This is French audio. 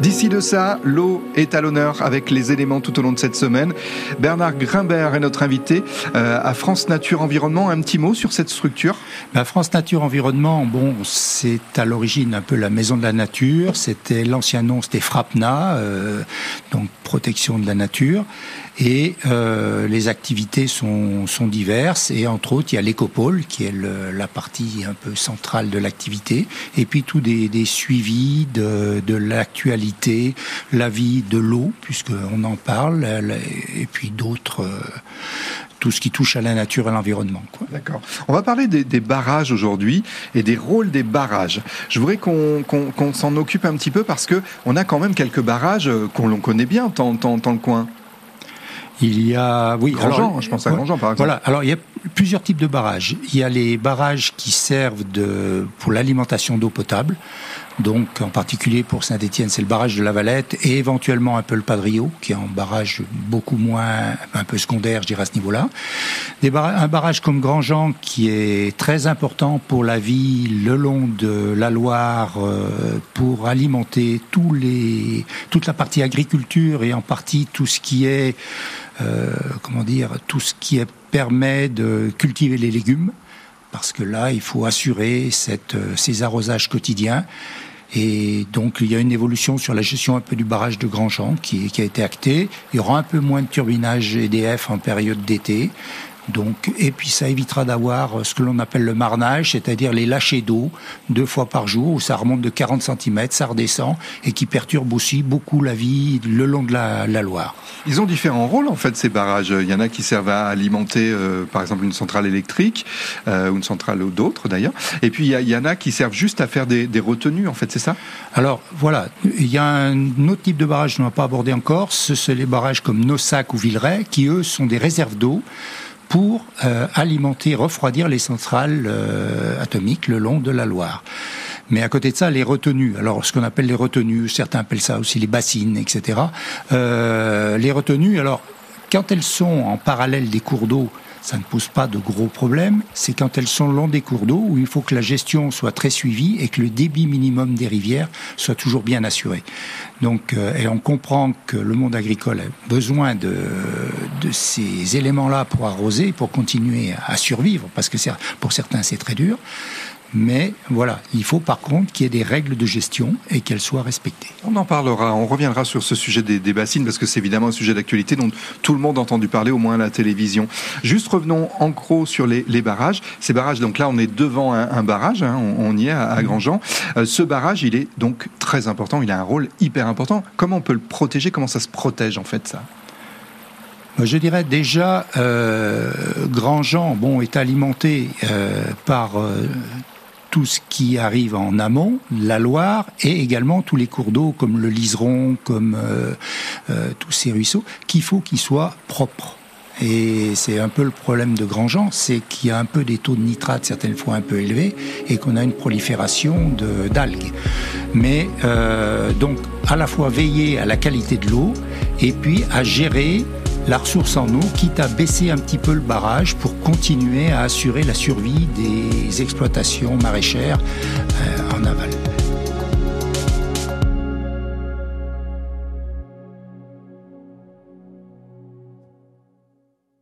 D'ici de ça, l'eau est à l'honneur avec les éléments tout au long de cette semaine. Bernard Grimbert est notre invité euh, à France Nature Environnement. Un petit mot sur cette structure? Bah, France Nature Environnement, bon, c'est à l'origine un peu la maison de la nature. C'était l'ancien nom, c'était FRAPNA, euh, donc protection de la nature. Et euh, les activités sont, diverses. Et entre autres, il y a l'écopole, qui est la partie un peu centrale de l'activité. Et puis tout des, des suivis de, de l'actualité, la vie de l'eau, puisqu'on en parle, et puis d'autres euh, tout ce qui touche à la nature et l'environnement. D'accord. On va parler des, des barrages aujourd'hui et des rôles des barrages. Je voudrais qu'on s'en occupe un petit peu parce que on a quand même quelques barrages euh, qu'on connaît bien dans, dans, dans le coin. Il y a, oui, Grandjean, je pense à Grandjean par exemple. Voilà. Alors il y a plusieurs types de barrages. Il y a les barrages qui servent de pour l'alimentation d'eau potable. Donc, en particulier pour Saint-Étienne, c'est le barrage de la Valette et éventuellement un peu le Padrio, qui est un barrage beaucoup moins, un peu secondaire, je dirais à ce niveau-là. un barrage comme Grandjean, qui est très important pour la vie le long de la Loire, euh, pour alimenter tous les, toute la partie agriculture et en partie tout ce qui est, comment dire, tout ce qui permet de cultiver les légumes parce que là, il faut assurer euh, ces arrosages quotidiens et donc il y a une évolution sur la gestion un peu du barrage de Grandjean qui, qui a été actée. Il y aura un peu moins de turbinage EDF en période d'été. Donc, et puis ça évitera d'avoir ce que l'on appelle le marnage, c'est-à-dire les lâchers d'eau deux fois par jour, où ça remonte de 40 cm, ça redescend, et qui perturbe aussi beaucoup la vie le long de la, Loire. Ils ont différents rôles en fait ces barrages. Il y en a qui servent à alimenter euh, par exemple une centrale électrique, euh, ou une centrale ou d'autres d'ailleurs. Et puis il y, en a qui servent juste à faire des, des retenues en fait, c'est ça? Alors voilà, il y a un autre type de barrage qu'on n'a pas abordé encore, ce sont les barrages comme Nossac ou Villeray, qui eux sont des réserves d'eau pour euh, alimenter, refroidir les centrales euh, atomiques le long de la Loire. Mais à côté de ça, les retenues. Alors, ce qu'on appelle les retenues, certains appellent ça aussi les bassines, etc. Euh, les retenues, alors, quand elles sont en parallèle des cours d'eau, ça ne pose pas de gros problèmes. C'est quand elles sont le long des cours d'eau où il faut que la gestion soit très suivie et que le débit minimum des rivières soit toujours bien assuré. Donc, et on comprend que le monde agricole a besoin de, de ces éléments-là pour arroser, pour continuer à survivre, parce que pour certains c'est très dur. Mais voilà, il faut par contre qu'il y ait des règles de gestion et qu'elles soient respectées. On en parlera, on reviendra sur ce sujet des, bassines parce que c'est évidemment un sujet d'actualité dont tout le monde a entendu parler, au moins à la télévision. Juste revenons en gros sur les, barrages. Ces barrages, donc là on est devant un, barrage, hein, on, y est à, à Grandjean. Euh, ce barrage, il est donc très important, il a un rôle hyper important. Comment on peut le protéger? Comment ça se protège en fait ça? Je dirais déjà, euh, Grandjean bon, est alimenté euh, par euh, tout ce qui arrive en amont, la Loire, et également tous les cours d'eau comme le Liseron, comme euh, euh, tous ces ruisseaux, qu'il faut qu'ils soient propres. Et c'est un peu le problème de Grandjean, c'est qu'il y a un peu des taux de nitrate certaines fois un peu élevés et qu'on a une prolifération d'algues. Mais euh, donc à la fois veiller à la qualité de l'eau et puis à gérer la ressource en eau, quitte à baisser un petit peu le barrage pour continuer à assurer la survie des exploitations maraîchères euh, en aval.